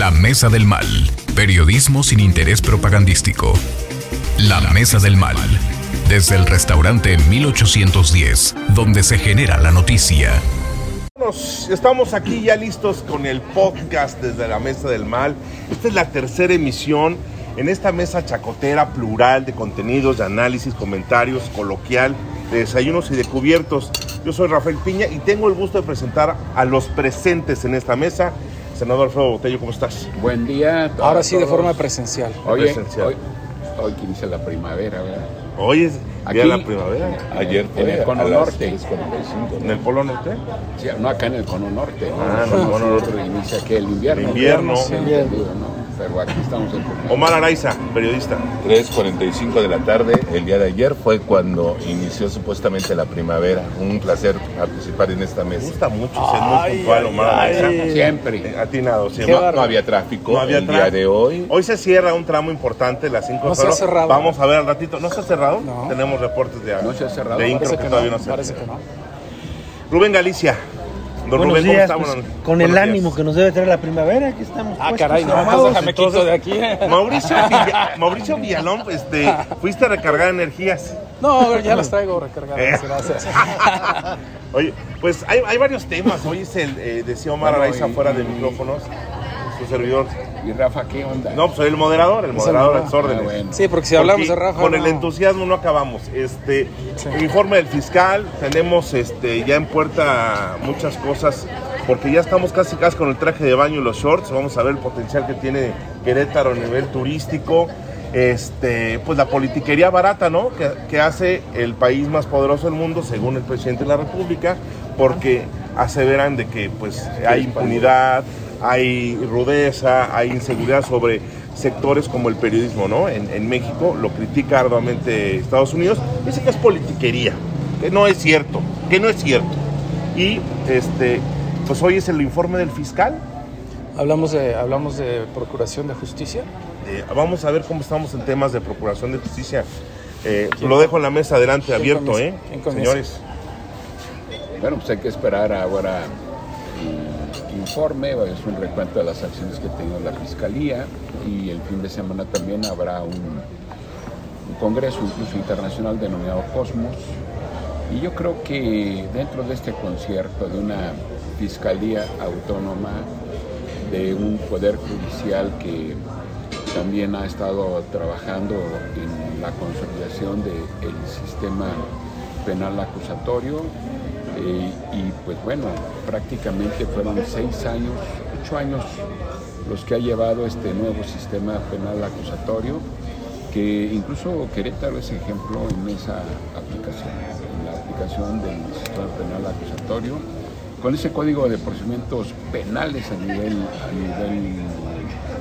La Mesa del Mal. Periodismo sin interés propagandístico. La Mesa del Mal. Desde el restaurante 1810, donde se genera la noticia. estamos aquí ya listos con el podcast desde la Mesa del Mal. Esta es la tercera emisión en esta mesa chacotera plural de contenidos, de análisis, comentarios, coloquial, de desayunos y de cubiertos. Yo soy Rafael Piña y tengo el gusto de presentar a los presentes en esta mesa. Senador Alfredo Botello, ¿cómo estás? Buen día. Ahora sí, de forma presencial. Hoy, hoy, hoy que inicia la primavera, ¿verdad? Hoy es día de la primavera. Ayer fue en el Cono Norte. ¿En el Polo Norte? Sí, no, acá en el Cono Norte. Ah, en el Cono Norte. Inicia que el invierno. El invierno. Sí, ¿no? Pero aquí estamos en Omar Araiza, periodista. 3.45 de la tarde, el día de ayer fue cuando inició supuestamente la primavera. Un placer participar en esta mesa. Me gusta mucho ser muy puntual, Omar Araiza. Siempre. Atinado, siempre. No, no, había tráfico no había el día de hoy. Hoy se cierra un tramo importante, las 5 no se ha cerrado. Vamos a ver al ratito. ¿No se ha cerrado? No. Tenemos reportes de, no se ha cerrado. de Incro que, que, todavía no, no se Parece que no. Rubén Galicia. Don Buenos Rubén, días, ¿cómo pues, con Buenos el días. ánimo que nos debe traer la primavera, aquí estamos. Ah, puestos, caray, no, más déjame quito de aquí. Mauricio, Villa- Mauricio Villalón, este, fuiste a recargar energías. No, ya las traigo recargadas, gracias. Oye, pues hay, hay varios temas. Hoy es el, eh, decía Omar Araiza fuera de micrófonos, su servidor. ¿Y Rafa qué onda? No, pues soy el moderador, el moderador a sus órdenes. Ah, bueno. Sí, porque si hablamos Porque de Rafa. Con no. el entusiasmo no acabamos. Este, Sí. informe del fiscal, tenemos este, ya en puerta muchas cosas, porque ya estamos casi casi con el traje de baño y los shorts. Vamos a ver el potencial que tiene Querétaro a nivel turístico. Este, pues la politiquería barata, ¿no? Que, que hace el país más poderoso del mundo, según el presidente de la República, porque aseveran de que pues hay impunidad, hay rudeza, hay inseguridad sobre sectores como el periodismo, ¿no? En, en México lo critica arduamente Estados Unidos, dice que es politiquería, que no es cierto, que no es cierto. Y este, pues hoy es el informe del fiscal. Hablamos de, hablamos de Procuración de Justicia. Eh, vamos a ver cómo estamos en temas de procuración de justicia. Eh, lo dejo en la mesa adelante ¿Quién abierto, comienza? ¿eh? Señores. Bueno, pues hay que esperar ahora es un recuento de las acciones que ha tenido la Fiscalía y el fin de semana también habrá un congreso incluso internacional denominado Cosmos. Y yo creo que dentro de este concierto de una Fiscalía autónoma, de un Poder Judicial que también ha estado trabajando en la consolidación del sistema penal acusatorio eh, y pues bueno, prácticamente fueron seis años, ocho años los que ha llevado este nuevo sistema penal acusatorio, que incluso Querétaro es ejemplo en esa aplicación, en la aplicación del sistema penal acusatorio, con ese código de procedimientos penales a nivel, a nivel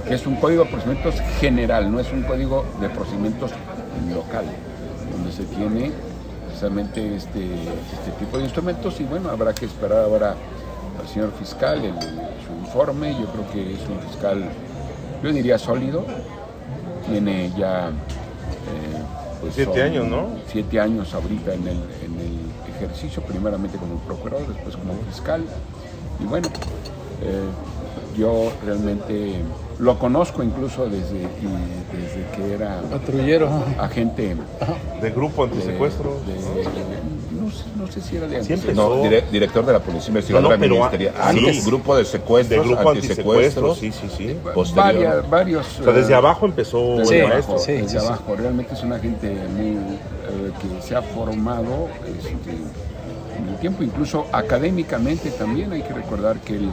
que es un código de procedimientos general, no es un código de procedimientos local, donde se tiene precisamente este, este tipo de instrumentos y bueno, habrá que esperar ahora al señor fiscal el- su informe, yo creo que es un fiscal, yo diría sólido, tiene ya... eh, pues Siete años, ¿no? Siete años ahorita en el, en el ejercicio, primeramente como procurador, después como fiscal. Y bueno, eh, yo realmente lo conozco incluso desde, y desde que era Patrullero. agente De grupo de, antisecuestro. de- no, sé, no sé si era de Siempre antes. No, dire- director de la Policía Investigadora No, Ministerial. Ah, antes. grupo de De secuestros, grupo antisecuestro, antisecuestros. sí, sí, sí. Varias- varios. O sea, desde eh, abajo empezó desde Sí, el abajo, maestro. sí, desde sí, sí. abajo. Realmente es una gente muy, eh, que se ha formado este, en el tiempo, incluso académicamente también. Hay que recordar que él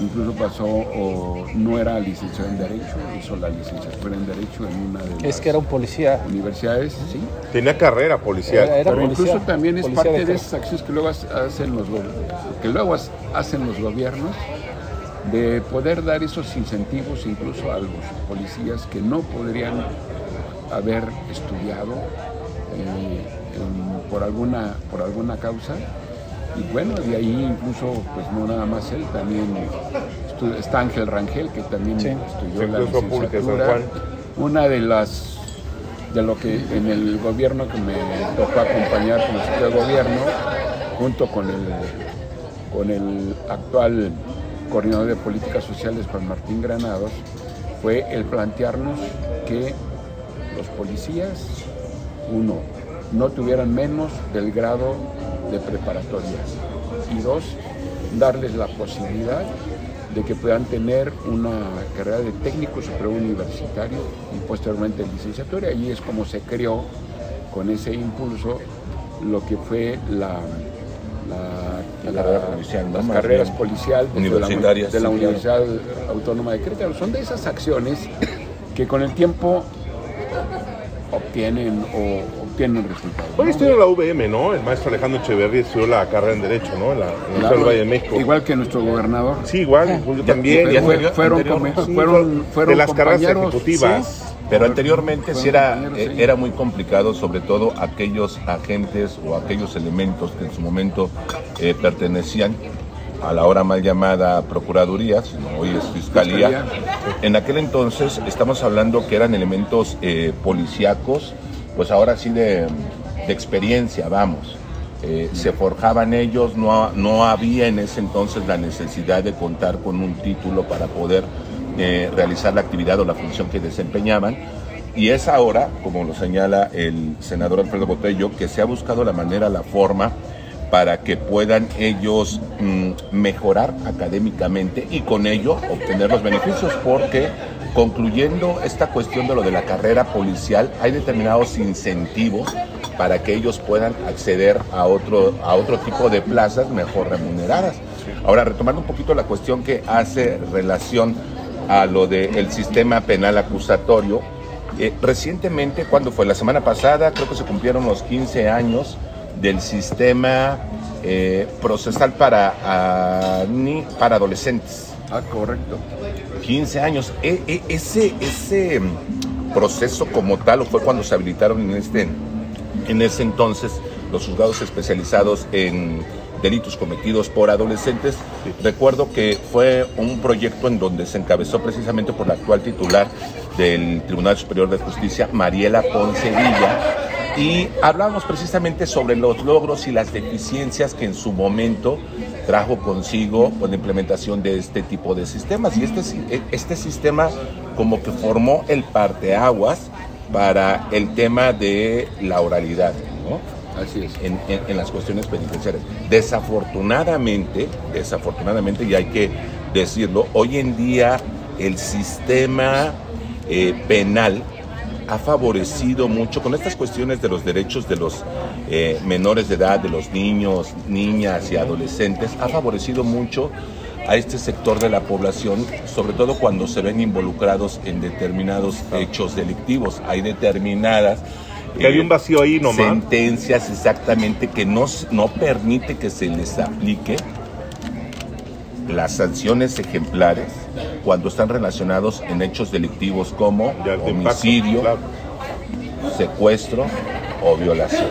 incluso pasó o no era licenciado en Derecho, hizo la licenciatura en Derecho en una de las Es que era un policía. universidades, sí. Tenía carrera policial. Era- era Pero policía, incluso también es parte de esas acciones que luego ha- hacen los que luego hacen los gobiernos de poder dar esos incentivos incluso a los policías que no podrían haber estudiado eh, en- por alguna por alguna causa y bueno de ahí incluso pues no nada más él también está Ángel Rangel que también Sí. estudió la licenciatura una de las de lo que en el gobierno que me tocó acompañar como secretario de gobierno junto con el con el actual coordinador de políticas sociales, Juan Martín Granados, fue el plantearnos que los policías, uno, no tuvieran menos del grado de preparatoria y dos, darles la posibilidad de que puedan tener una carrera de técnico superior universitario y posteriormente licenciatura. Y es como se creó con ese impulso lo que fue la, la, carrera policial, las carreras policial universitarias de la, Universidad Autónoma de Querétaro. Son de esas acciones que con el tiempo obtienen o Hoy estudió en la UVM, ¿no? El maestro Alejandro Echeverría estudió la carrera en Derecho, ¿no? En la Universidad del Valle de México. Igual que nuestro gobernador. Sí, igual, yo también. fueron, fueron, fueron, de las carreras ejecutivas. Pero anteriormente sí era, eh, era muy complicado, sobre todo aquellos agentes o aquellos elementos que en su momento eh, pertenecían a la hora mal llamada Procuraduría, hoy es Fiscalía. En aquel entonces estamos hablando que eran elementos eh, policíacos, pues ahora sí de, experiencia, vamos. Eh, se forjaban ellos, no, no había en ese entonces la necesidad de contar con un título para poder eh, realizar la actividad o la función que desempeñaban. Y es ahora, como lo señala el senador Alfredo Botello, que se ha buscado la manera, la forma para que puedan ellos mm, mejorar académicamente y con ello obtener los beneficios, porque concluyendo esta cuestión de lo de la carrera policial, hay determinados incentivos para que ellos puedan acceder a otro, a otro tipo de plazas mejor remuneradas. Ahora, retomando un poquito la cuestión que hace relación a lo del sistema penal acusatorio, eh, recientemente, cuando fue la semana pasada, creo que se cumplieron los 15 años del sistema eh, procesal para, ni, para adolescentes. Ah, correcto. 15 años. E, e, ese, ese mm, proceso como tal fue cuando se habilitaron en, este, en ese entonces los juzgados especializados en delitos cometidos por adolescentes. Recuerdo que fue un proyecto en donde se encabezó precisamente por la actual titular del Tribunal Superior de Justicia, Mariela Ponce Villa, y hablamos precisamente sobre los logros y las deficiencias que en su momento trajo consigo con la implementación de este tipo de sistemas. Y este, este sistema como que formó el parteaguas para el tema de la oralidad, ¿no? Así es. En, en, las cuestiones penitenciarias. Desafortunadamente, desafortunadamente, y hay que decirlo, hoy en día el sistema eh, penal ha favorecido mucho con estas cuestiones de los derechos de los eh, menores de edad, de los niños, niñas y adolescentes, ha favorecido mucho a este sector de la población, sobre todo cuando se ven involucrados en determinados hechos delictivos. Hay determinadas hay un vacío ahí nomás. sentencias exactamente que no, no permite que se les aplique las sanciones ejemplares cuando están relacionados en hechos delictivos como homicidio, secuestro o violación.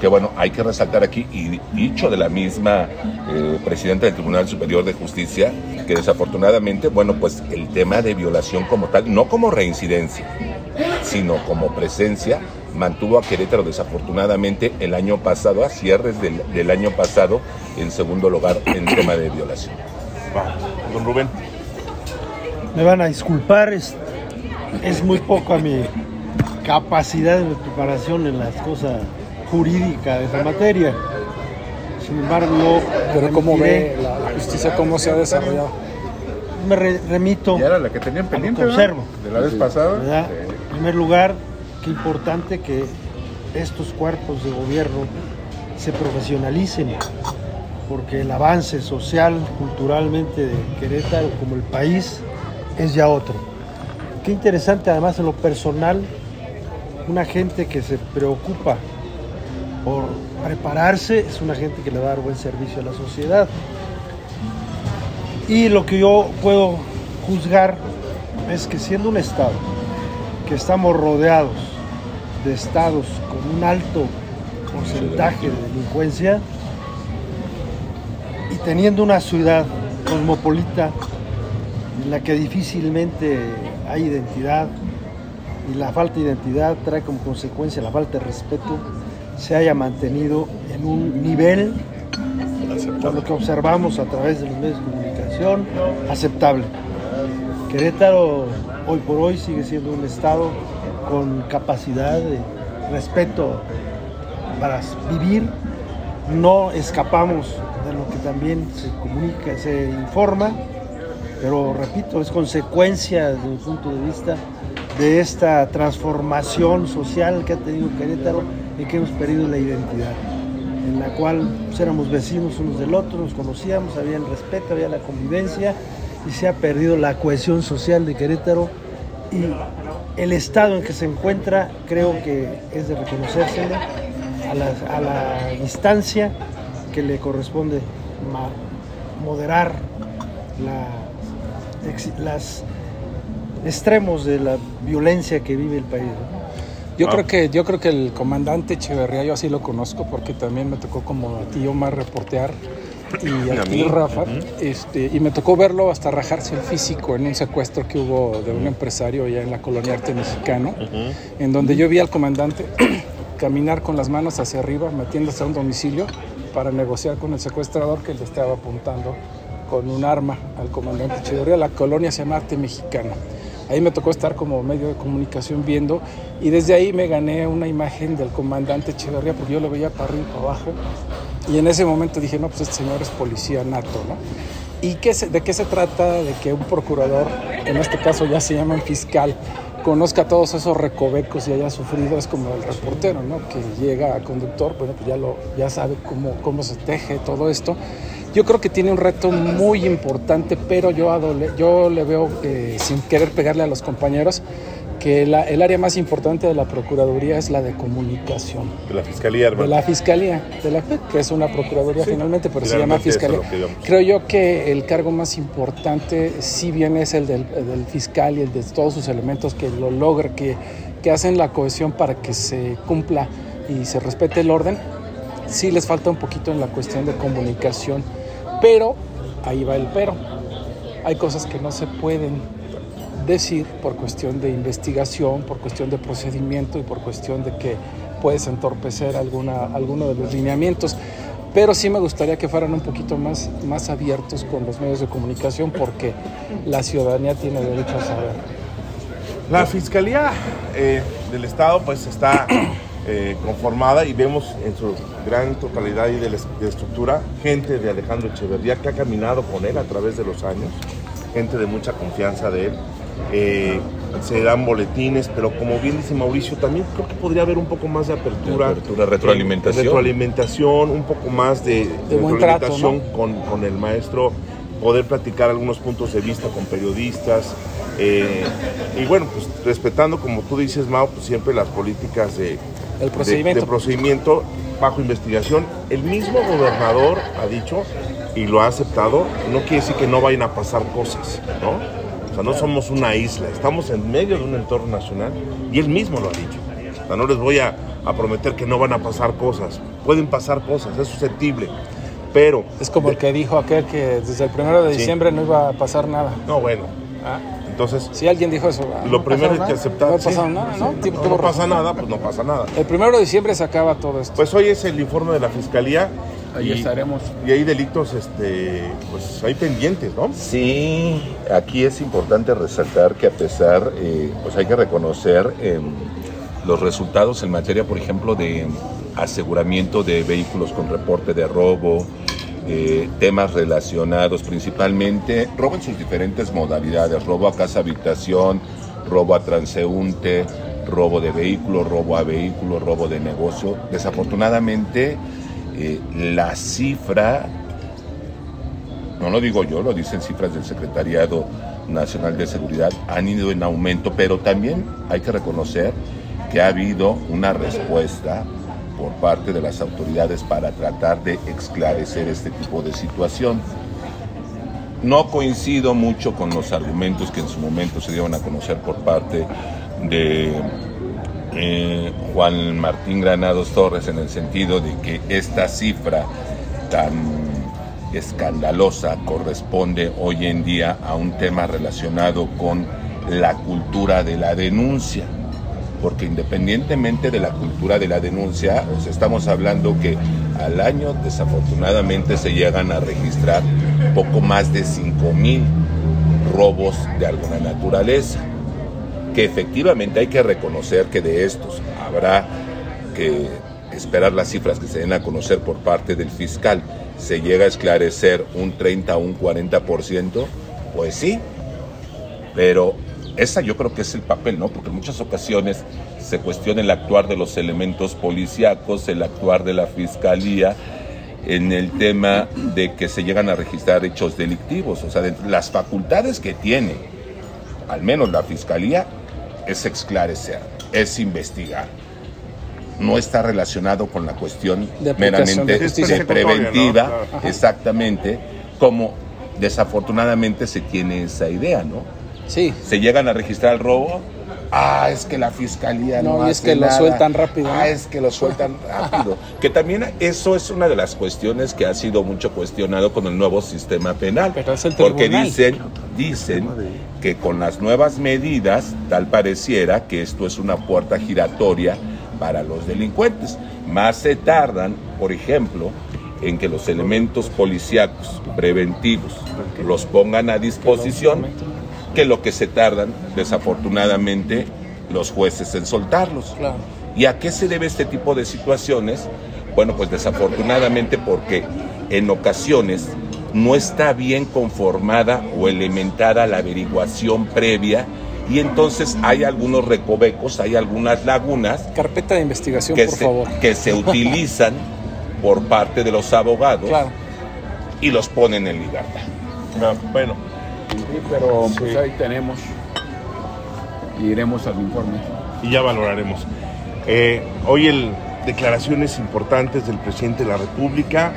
Que bueno, hay que resaltar aquí, y dicho de la misma eh, presidenta del Tribunal Superior de Justicia, que desafortunadamente, bueno, pues el tema de violación como tal, no como reincidencia, sino como presencia, mantuvo a Querétaro desafortunadamente el año pasado, a cierres del, del año pasado, en segundo lugar en tema de violación. Don Rubén. Me van a disculpar, es, es muy poco a mi capacidad de preparación en las cosas jurídicas de esa materia. Sin embargo, Pero ¿cómo ve la, justicia, cómo se ha desarrollado? Me remito. ¿Y era la que tenían pendiente? observo. De la vez pasada. En primer lugar, qué importante que estos cuerpos de gobierno se profesionalicen, porque el avance social, culturalmente de Querétaro como el país es ya otro. Qué interesante además en lo personal, una gente que se preocupa por prepararse es una gente que le va a dar buen servicio a la sociedad. Y lo que yo puedo juzgar es que siendo un Estado, que estamos rodeados de estados con un alto porcentaje de delincuencia y teniendo una ciudad cosmopolita en la que difícilmente hay identidad y la falta de identidad trae como consecuencia la falta de respeto, se haya mantenido en un nivel, por lo que observamos a través de los medios de comunicación aceptable. Querétaro hoy por hoy sigue siendo un estado con capacidad de respeto para vivir. No escapamos de lo que también se comunica, se informa, pero repito, es consecuencia desde un punto de vista de esta transformación social que ha tenido Querétaro y que hemos perdido la identidad, en la cual pues, éramos vecinos unos del otro, nos conocíamos, había el respeto, había la convivencia y se ha perdido la cohesión social de Querétaro y el estado en que se encuentra creo que es de reconocerse a la, a la que le corresponde moderar las extremos de la violencia que vive el país. Yo creo que yo creo que el comandante Echeverría yo así lo conozco porque también me tocó como a ti Omar reportear y a, ti Rafa este, y me tocó verlo hasta rajarse el físico en un secuestro que hubo de un empresario allá en la colonia arte mexicano en donde yo vi al comandante caminar con las manos hacia arriba metiéndose a un domicilio para negociar con el secuestrador que le estaba apuntando con un arma al comandante Echeverría la colonia se llama arte mexicano Ahí me tocó estar como medio de comunicación viendo y desde ahí me gané una imagen del comandante Echeverría porque yo lo veía para arriba y para abajo y en ese momento dije, no, pues este señor es policía nato, ¿no? ¿Y qué de qué se trata? De que un procurador, en este caso ya se llama fiscal, conozca todos esos recovecos y haya sufrido, es como el reportero, ¿no? Que llega a conductor, bueno, pues ya, lo, ya sabe cómo, cómo se teje todo esto. Yo creo que tiene un reto muy importante, pero yo, yo le veo, eh, sin querer pegarle a los compañeros, que el área más importante de la Procuraduría es la de comunicación. De la Fiscalía, hermano. De la Fiscalía, de la que es una Procuraduría finalmente, pero se llama Fiscalía. Creo yo que el cargo más importante, si bien es el del, fiscal y el de todos sus elementos que lo logra, que, que hacen la cohesión para que se cumpla y se respete el orden, sí les falta un poquito en la cuestión de comunicación pero, ahí va el pero, hay cosas que no se pueden decir por cuestión de investigación, por cuestión de procedimiento y por cuestión de que puedes entorpecer alguna, alguno de los lineamientos. Pero sí me gustaría que fueran un poquito más, más abiertos con los medios de comunicación porque la ciudadanía tiene derecho a saber. La Fiscalía eh, del Estado pues está eh, conformada y vemos en su gran totalidad y de, la, estructura gente de Alejandro Echeverría que ha caminado con él a través de los años, gente de mucha confianza de él. Eh, se dan boletines, pero como bien dice Mauricio, también creo que podría haber un poco más de apertura, apertura retroalimentación. retroalimentación, un poco más de, retroalimentación con, con, el maestro, poder platicar algunos puntos de vista con periodistas. Eh, y bueno, pues respetando, como tú dices, Mao, pues siempre las políticas de, el procedimiento. De, procedimiento bajo investigación. El mismo gobernador ha dicho y lo ha aceptado, no quiere decir que no vayan a pasar cosas, ¿no? O sea, no somos una isla, estamos en medio de un entorno nacional y él mismo lo ha dicho. O sea, no les voy a, prometer que no van a pasar cosas. Pueden pasar cosas, es susceptible. Pero. Es como el que dijo aquel que desde el primero de diciembre no iba a pasar nada. No, bueno. ¿Ah? Entonces, si alguien dijo eso, ah, lo primero es que aceptar. No pasa nada, ¿no? no, pasa nada, pues no pasa nada. El primero de diciembre se acaba todo esto. Pues hoy es el informe de la fiscalía. Ahí estaremos. Y hay delitos, este, pues hay pendientes, ¿no? Sí, aquí es importante resaltar que a pesar, eh, pues hay que reconocer eh, los resultados en materia, por ejemplo, de aseguramiento de vehículos con reporte de robo, eh, temas relacionados principalmente, robo en sus diferentes modalidades, robo a casa habitación, robo a transeúnte, robo de vehículo, robo a vehículo, robo de negocio. Desafortunadamente, eh, la cifra, no lo digo yo, lo dicen cifras del Secretariado Nacional de Seguridad, han ido en aumento, pero también hay que reconocer que ha habido una respuesta por parte de las autoridades para tratar de esclarecer este tipo de situación. No coincido mucho con los argumentos que en su momento se dieron a conocer por parte de eh, Juan Martín Granados Torres en el sentido de que esta cifra tan escandalosa corresponde hoy en día a un tema relacionado con la cultura de la denuncia porque independientemente de la cultura de la denuncia, estamos hablando que al año desafortunadamente se llegan a registrar poco más de 5 mil robos de alguna naturaleza, que efectivamente hay que reconocer que de estos habrá que esperar las cifras que se den a conocer por parte del fiscal, se llega a esclarecer un 30 o un 40%, pues sí, pero esa yo creo que es el papel, ¿no? Porque en muchas ocasiones se cuestiona el actuar de los elementos policíacos, el actuar de la fiscalía en el tema de que se llegan a registrar hechos delictivos, o sea, las facultades que tiene, al menos la fiscalía, es esclarecer, es investigar. No está relacionado con la cuestión meramente de preventiva, exactamente, como desafortunadamente se tiene esa idea, ¿no? Sí. Se llegan a registrar el robo. Ah, es que la fiscalía no, no es que lo sueltan rápido. Ah, es que lo sueltan rápido. que también eso es una de las cuestiones que ha sido mucho cuestionado con el nuevo sistema penal. porque dicen, dicen que con las nuevas medidas, tal pareciera que esto es una puerta giratoria para los delincuentes. Más se tardan, por ejemplo, en que los elementos policíacos preventivos los pongan a disposición que lo que se tardan, desafortunadamente, los jueces en soltarlos. ¿Y a qué se debe este tipo de situaciones? Bueno, pues desafortunadamente porque en ocasiones no está bien conformada o elementada la averiguación previa y entonces hay algunos recovecos, hay algunas lagunas. Carpeta de investigación, que por se, favor. Que se utilizan por parte de los abogados y los ponen en libertad. Ah, bueno, pero pues ahí tenemos. Y iremos al informe. Y ya valoraremos. Eh, hoy el declaraciones importantes del presidente de la República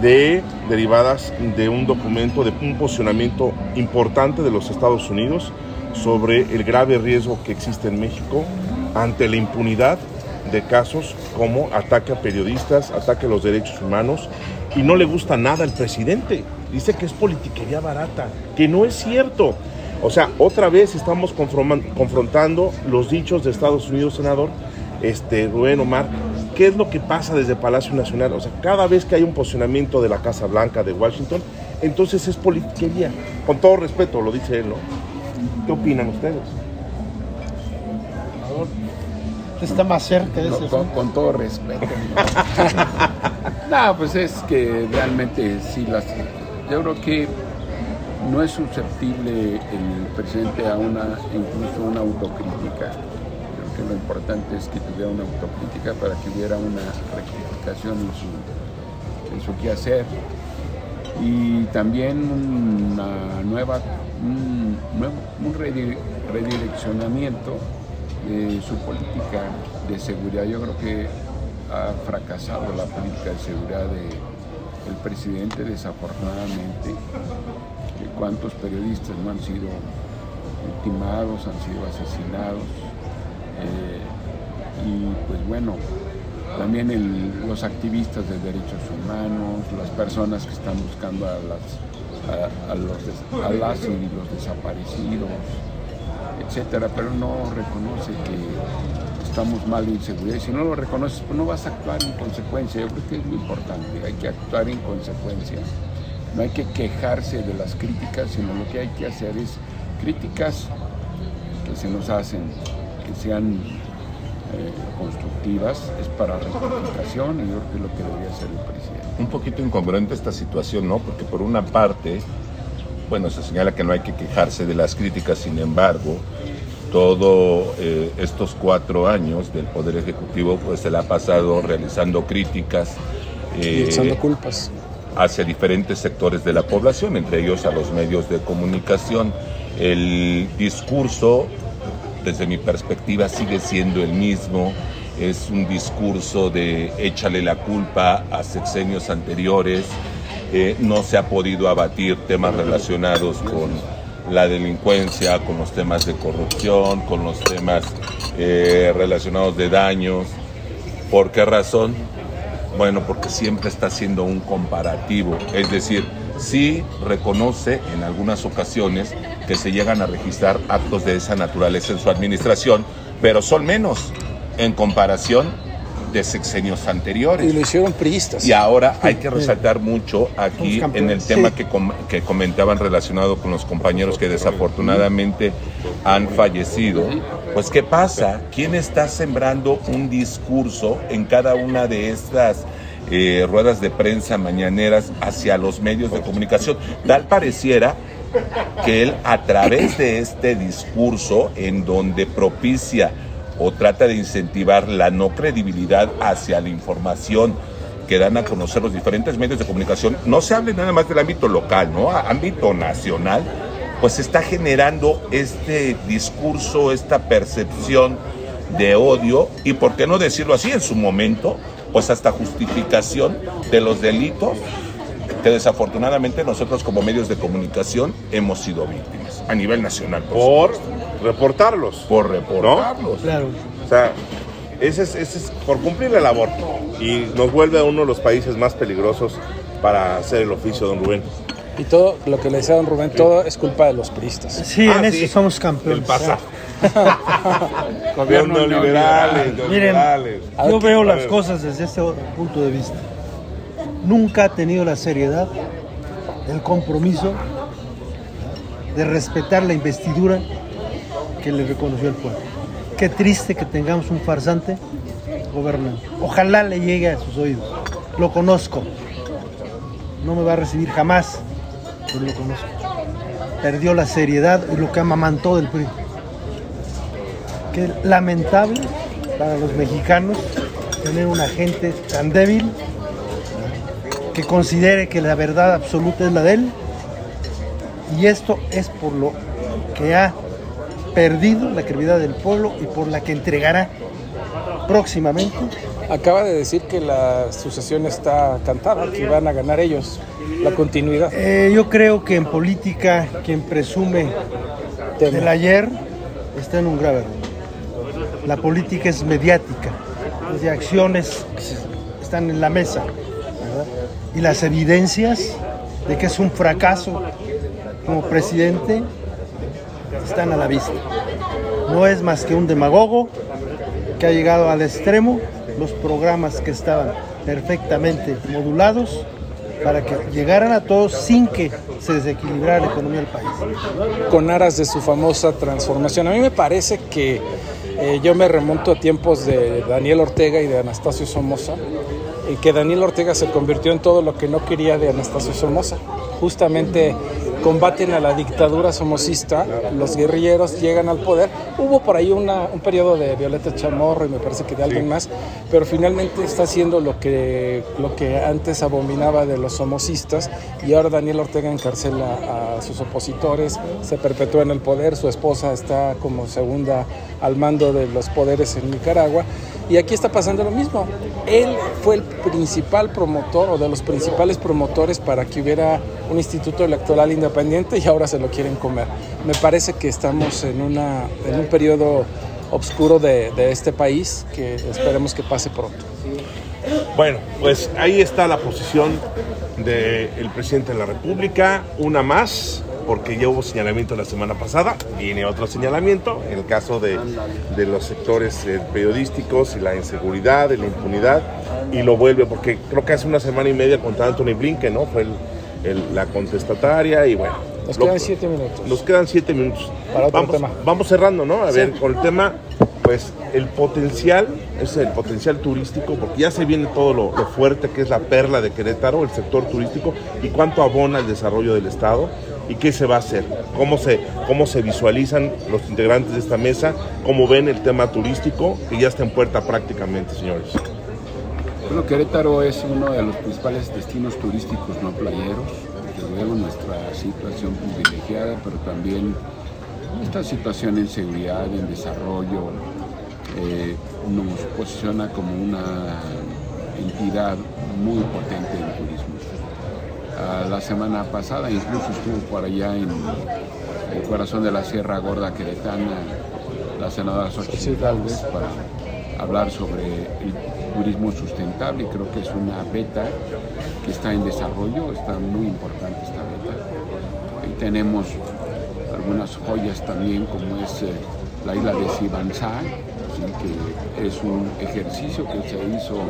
de derivadas de un documento de un posicionamiento importante de los Estados Unidos sobre el grave riesgo que existe en México ante la impunidad de casos como ataque a periodistas, ataque a los derechos humanos y no le gusta nada al presidente dice que es politiquería barata, que no es cierto. O sea, otra vez estamos confrontando los dichos de Estados Unidos, senador, este, Rubén Omar, ¿qué es lo que pasa desde Palacio Nacional? O sea, cada vez que hay un posicionamiento de la Casa Blanca de Washington, entonces es politiquería. Con todo respeto, lo dice él, ¿no? ¿Qué opinan ustedes? Está más cerca de eso. con, todo respeto. no, pues es que realmente sí las yo creo que no es susceptible el presidente a una, incluso una autocrítica. Creo que lo importante es que tuviera una autocrítica para que hubiera una rectificación en su, en su quehacer. Y también una nueva, un, un redireccionamiento de su política de seguridad. Yo creo que ha fracasado la política de seguridad de el presidente desafortunadamente, cuántos periodistas no han sido ultimados, han sido asesinados. Eh, y pues bueno, también los activistas de derechos humanos, las personas que están buscando a las, a, los, a las y los desaparecidos, etcétera, pero no reconoce que estamos mal en seguridad y si no lo reconoces, pues no vas a actuar en consecuencia. Yo creo que es muy importante, hay que actuar en consecuencia. No hay que quejarse de las críticas, sino lo que hay que hacer es críticas que se nos hacen, que sean eh, constructivas, es para rectificación y yo creo que es lo que debería hacer el presidente. Un poquito incongruente esta situación, ¿no? Porque por una parte, bueno, se señala que no hay que quejarse de las críticas, sin embargo, todo eh, estos cuatro años del Poder Ejecutivo pues se le ha pasado realizando críticas. Eh, culpas. Hacia diferentes sectores de la población, entre ellos a los medios de comunicación. El discurso, desde mi perspectiva, sigue siendo el mismo. Es un discurso de échale la culpa a sexenios anteriores. Eh, no se ha podido abatir temas relacionados con la delincuencia, con los temas de corrupción, con los temas eh, relacionados de daños. ¿Por qué razón? Bueno, porque siempre está haciendo un comparativo, es decir, sí reconoce en algunas ocasiones que se llegan a registrar actos de esa naturaleza en su administración, pero son menos en comparación de sexenios anteriores. Y lo hicieron priistas. Y ahora hay que resaltar mucho aquí en el tema que, que comentaban relacionado con los compañeros que desafortunadamente han fallecido. Pues ¿qué pasa? ¿Quién está sembrando un discurso en cada una de estas eh, ruedas de prensa mañaneras hacia los medios de comunicación? Tal pareciera que él a través de este discurso en donde propicia o trata de incentivar la no credibilidad hacia la información que dan a conocer los diferentes medios de comunicación, no se hable nada más del ámbito local, ¿no? Ámbito nacional, pues está generando este discurso, esta percepción de odio y, por qué no decirlo así, en su momento, pues hasta justificación de los delitos que desafortunadamente nosotros como medios de comunicación hemos sido víctimas a nivel nacional. Por, reportarlos. Por reportarlos. Claro. O sea, ese es, ese es por cumplir la labor y nos vuelve a uno de los países más peligrosos para hacer el oficio, don Rubén. Y todo lo que le decía don Rubén, todo es culpa de los priistas. Sí, Ah, en eso sí. somos campeones. El pasado. Gobierno neoliberales, Miren, neoliberales. Yo veo las cosas desde este otro punto de vista. Nunca ha tenido la seriedad, el compromiso de respetar la investidura que le reconoció el pueblo. Qué triste que tengamos un farsante gobernando. Ojalá le llegue a sus oídos. Lo conozco. No me va a recibir jamás, pero lo conozco. Perdió la seriedad y lo que amamantó del PRI. Qué lamentable para los mexicanos tener una gente tan débil que considere que la verdad absoluta es la de él. Y esto es por lo que ha perdido la credibilidad del pueblo y por la que entregará próximamente. Acaba de decir que la sucesión está cantada, que van a ganar ellos la continuidad. Eh, yo creo que en política quien presume del ayer está en un grave error. La política es mediática, es de acciones que están en la mesa. Y las evidencias de que es un fracaso como presidente están a la vista. No es más que un demagogo que ha llegado al extremo los programas que estaban perfectamente modulados para que llegaran a todos sin que se desequilibrara la economía del país. con aras de su famosa transformación. A mí me parece que eh, yo me remonto a tiempos de Daniel Ortega y de Anastasio Somoza, que Daniel Ortega se convirtió en todo lo que no quería de Anastasio Somoza. Justamente combaten a la dictadura somocista, los guerrilleros llegan al poder. Hubo por ahí una- un periodo de Violeta Chamorro y me parece que de alguien más, pero finalmente está haciendo lo que, lo que antes abominaba de los somocistas y ahora Daniel Ortega encarcela a sus opositores, se perpetúa en el poder, su esposa está como segunda al mando de los poderes en Nicaragua y aquí está pasando lo mismo. Él fue el principal promotor o de los principales promotores para que hubiera un instituto electoral independiente y ahora se lo quieren comer. Me parece que estamos en, una, en un periodo oscuro de, de este país que esperemos que pase pronto. Bueno, pues ahí está la posición del presidente de la República, una más, porque ya hubo señalamiento la semana pasada, viene otro señalamiento, en el caso de, de los sectores eh, periodísticos y la inseguridad y la impunidad, y lo vuelve, porque creo que hace una semana y media contra Anthony Blinken, ¿no? Fue el- el- la contestataria y bueno. Nos lo- quedan siete minutos. Nos quedan siete minutos. Para otro vamos, tema. vamos cerrando, ¿no? A ver, con el tema, pues el potencial, es el potencial turístico, porque ya se viene todo lo, lo fuerte que es la perla de Querétaro, el sector turístico, y cuánto abona el desarrollo del Estado, y qué se va a hacer, cómo se, cómo se visualizan los integrantes de esta mesa, cómo ven el tema turístico, que ya está en puerta prácticamente, señores. Bueno, Querétaro es uno de los principales destinos turísticos no playeros. Desde luego nuestra situación privilegiada, pero también esta situación en seguridad, en desarrollo, eh, nos posiciona como una entidad muy potente en turismo. La semana pasada incluso estuvo por allá en el corazón de la Sierra Gorda Queretana la senadora Xochitl Gálvez para hablar sobre el turismo sustentable. Creo que es una beta que está en desarrollo, está muy importante esta beta. Ahí tenemos algunas joyas también, como es eh, la isla de Sibanzá, que es un ejercicio que se hizo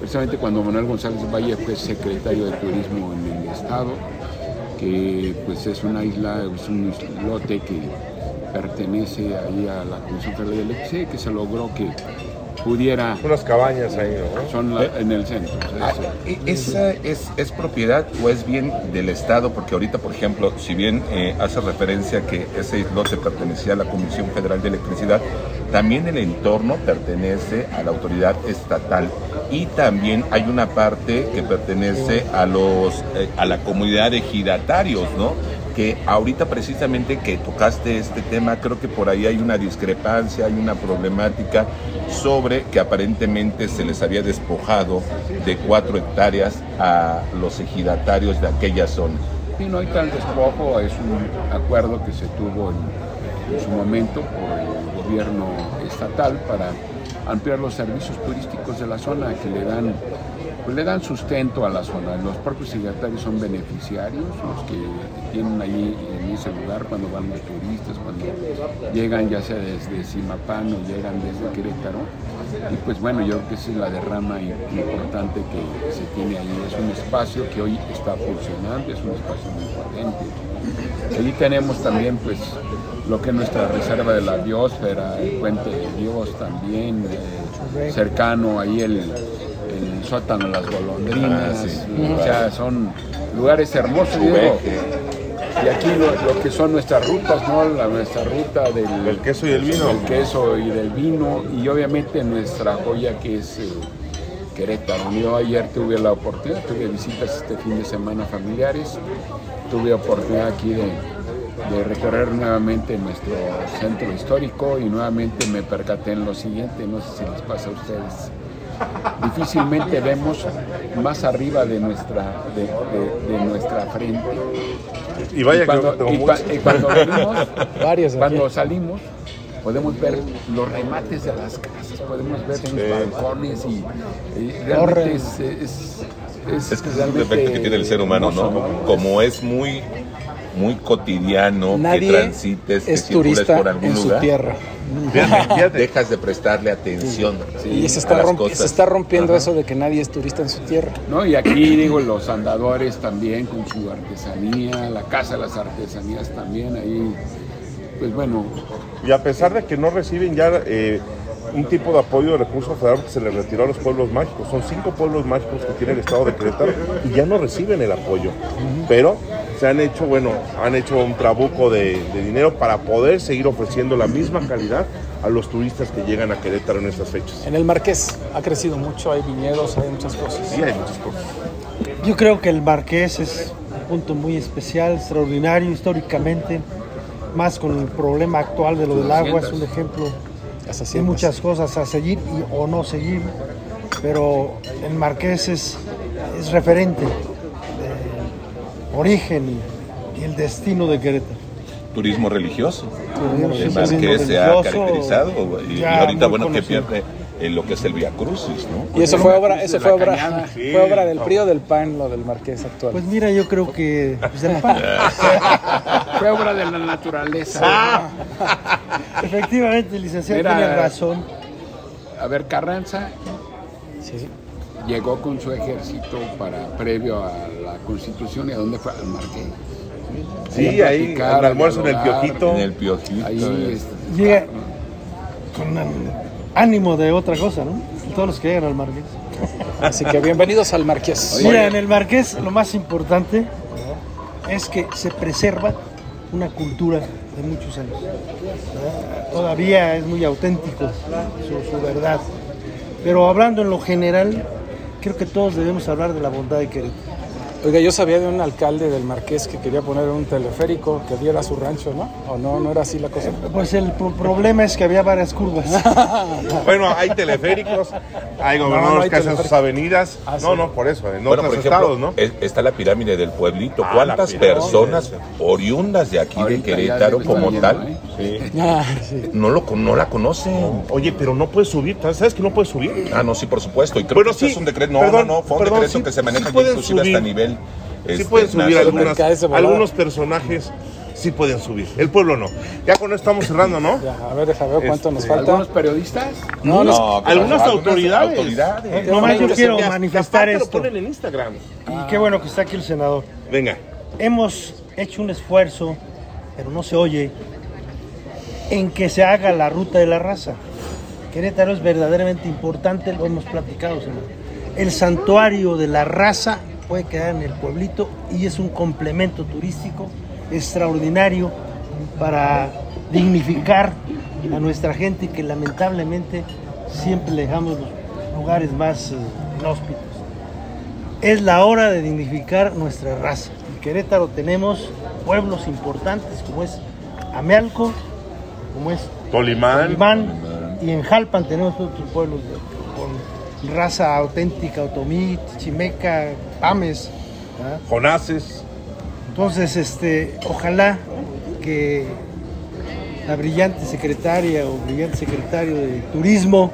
precisamente cuando Manuel González Valle fue secretario de Turismo en el Estado, que pues es una isla, es un lote que pertenece ahí a la Comisión Federal de Electricidad que se logró que pudiera... Unas cabañas ahí, ¿no? Son en el centro. Ah, ¿Esa es, es, propiedad o es bien del Estado? Porque ahorita, por ejemplo, si bien eh, hace referencia que ese lote pertenecía a la Comisión Federal de Electricidad, también el entorno pertenece a la autoridad estatal y también hay una parte que pertenece a los eh, a la comunidad de ejidatarios, ¿no? que ahorita precisamente que tocaste este tema, creo que por ahí hay una discrepancia, hay una problemática sobre que aparentemente se les había despojado de cuatro hectáreas a los ejidatarios de aquella zona. Sí, no hay tal despojo, es un acuerdo que se tuvo en, en su momento por el estatal para ampliar los servicios turísticos de la zona que le dan pues le dan sustento a la zona. Los propios signatarios son beneficiarios, los que tienen allí en ese lugar cuando van los turistas, cuando llegan ya sea desde Simapán o llegan desde Querétaro. Y pues bueno, yo creo que esa es la derrama importante que se tiene ahí. Es un espacio que hoy está funcionando, es un espacio muy potente. Allí tenemos también pues lo que es nuestra reserva de la biosfera, el puente de Dios también, eh, cercano ahí el, el sótano Las Golondrinas, ah, o sea, son lugares hermosos. y aquí lo, que son nuestras rutas, ¿no? La, nuestra ruta del, queso y el vino. Del queso y del vino, y obviamente nuestra joya que es eh, Querétaro. Yo ayer tuve la oportunidad, tuve visitas este fin de semana familiares, tuve oportunidad aquí de, de recorrer nuevamente nuestro centro histórico y nuevamente me percaté en lo siguiente, no sé si les pasa a ustedes. Difícilmente vemos más arriba de nuestra, de, nuestra frente. Y vaya cuando, cuando, venimos, cuando salimos, podemos ver los remates de las casas, podemos ver los balcones y, realmente es, es, es, es, que es un defecto que tiene el ser humano, ¿no? Como es muy muy cotidiano Nadie que transites, es que turista por algún en lugar. su tierra. Dejas de prestarle atención. y se está, se está rompiendo eso de que nadie es turista en su tierra. No, y aquí digo los andadores también con su artesanía, la casa de las artesanías también ahí. Pues bueno. Y a pesar de que no reciben ya eh, un tipo de apoyo de recursos federal que se les retiró a los pueblos mágicos. Son cinco pueblos mágicos que tiene el estado de Querétaro y ya no reciben el apoyo. Pero se han hecho, bueno, han hecho un trabuco de, dinero para poder seguir ofreciendo la misma calidad a los turistas que llegan a Querétaro en estas fechas. En el Marqués ha crecido mucho, hay viñedos, hay muchas cosas. Sí, hay muchas cosas. Yo creo que el Marqués es un punto muy especial, extraordinario históricamente, más con el problema actual de lo del agua, es un ejemplo hay muchas cosas a seguir y, o no seguir, pero el Marqués es, es referente de origen y, el destino de Querétaro. Turismo religioso. el Marqués se ha caracterizado y, ahorita bueno que pierde en lo que es el Via Crucis, ¿no? Y eso fue obra, eso fue obra, fue obra del PRI del PAN, lo del Marqués actual. Pues mira, yo creo que pues del PAN. fue obra de la naturaleza. Efectivamente, licenciado tiene razón. A ver, Carranza llegó con su ejército para previo a la Constitución y a dónde fue al Marqués. Sí, ahí, al almuerzo en el Piojito. En el Piojito. Ahí, Llega con ánimo de otra cosa, ¿no? Todos los que llegan al Marqués. Así que bienvenidos al Marqués. Mira, en el Marqués lo más importante es que se preserva una cultura de muchos años. Todavía es muy auténtico su, su, verdad. Pero hablando en lo general, creo que todos debemos hablar de la bondad de Querétaro. Oiga, yo sabía de un alcalde del Marqués que quería poner un teleférico que diera su rancho, ¿no? ¿O no? ¿No era así la cosa? Pues el problema es que había varias curvas. bueno, hay teleféricos, hay gobernadores que hacen sus avenidas. Ah, no, no, por eso, en otros estados, ¿no? Está la pirámide del pueblito. Ah, ¿Cuántas personas oriundas de aquí de Querétaro como tal? Ah, no, lo, no la conocen. Oye, pero no puedes subir, ¿sabes que no puedes subir? Ah, no, sí, por supuesto. Y creo que sí, es un decreto, no, no, no, fue un decreto que se maneja inclusive hasta nivel sí pueden subir algunos personajes sí pueden subir, el pueblo no. Ya con esto estamos cerrando, ¿no? Ya, a ver, déjame ver cuánto nos Este, falta. ¿Algunos periodistas? No, No, algunas autoridades. autoridades. Eh, nomás yo Que quiero manifestar hasta lo esto. ponen en Instagram. Y qué bueno que está aquí el senador. Venga. Hemos hecho un esfuerzo, pero no se oye, en que se haga la ruta de la raza. Querétaro es verdaderamente importante, lo hemos platicado, senador. El santuario de la raza puede quedar en el pueblito y es un complemento turístico extraordinario para dignificar a nuestra gente que lamentablemente siempre dejamos los lugares más eh, inhóspitos. Es la hora de dignificar nuestra raza. En Querétaro tenemos pueblos importantes como es Amealco, como es Tolimán. Tolimán, y en Jalpan tenemos otros pueblos de- con raza auténtica, Otomí, Chimeca, Pames. ¿verdad? Jonases. Entonces, este, ojalá que la brillante secretaria o brillante secretario de Turismo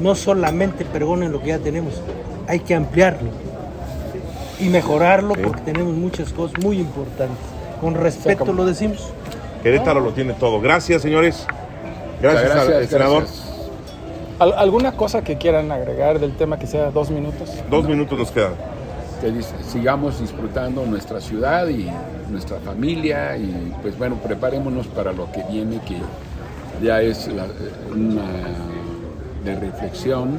no solamente pergonen lo que ya tenemos, hay que ampliarlo y mejorarlo porque tenemos muchas cosas muy importantes. Con respeto lo decimos. Querétaro lo tiene todo. Gracias, señores. Gracias, al senador. ¿Al- ¿Alguna cosa que quieran agregar del tema que sea dos minutos? Dos minutos nos quedan. que sigamos disfrutando nuestra ciudad y nuestra familia y pues bueno, preparémonos para lo que viene, que ya es la- una de reflexión,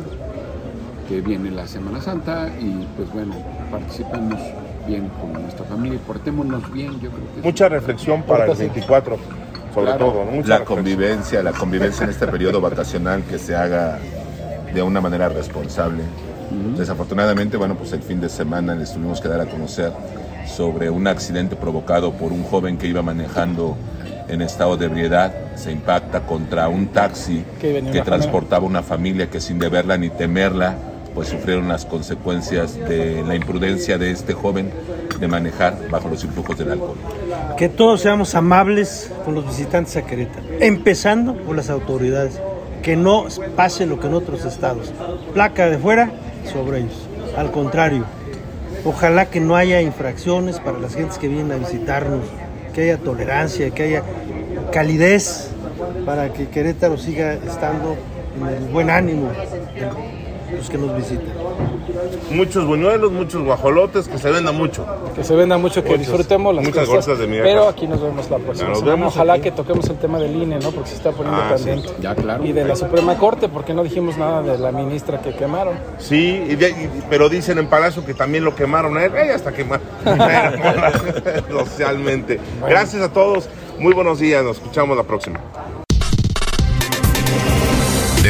que viene la Semana Santa y pues bueno, participemos bien con nuestra familia y portémonos bien, yo creo que Mucha reflexión para el 24, sobre Claro. todo. ¿no? La convivencia, la convivencia en este periodo vacacional que se haga de una manera responsable. Desafortunadamente, bueno, pues el fin de semana les tuvimos que dar a conocer sobre un accidente provocado por un joven que iba manejando en estado de ebriedad, se impacta contra un taxi Que que transportaba una familia que sin deberla ni temerla, pues sufrieron las consecuencias de la imprudencia de este joven de manejar bajo los influjos del alcohol. Que todos seamos amables con los visitantes a Querétaro, empezando por las autoridades, que no pase lo que en otros estados. Placa de fuera sobre ellos. Al contrario, ojalá que no haya infracciones para las gentes que vienen a visitarnos, que haya tolerancia, que haya calidez para que Querétaro siga estando en buen ánimo los que nos visitan. Muchos buñuelos, muchos guajolotes, que se venda mucho. Que se venda mucho, que Muchas- disfrutemos las muchas cosas. bolsas de migajas. Pero aquí nos vemos la próxima Nos semana. vemos Ojalá aquí. que toquemos el tema del INE, ¿no? Porque se está poniendo Ah, sí. Ya, claro. Y de la Suprema Corte, porque no dijimos nada de la ministra que quemaron. Sí, y de- y- pero dicen en Palacio que también lo quemaron a él. Ella hasta quemaron socialmente. Gracias a todos. Muy buenos días. Nos escuchamos la próxima.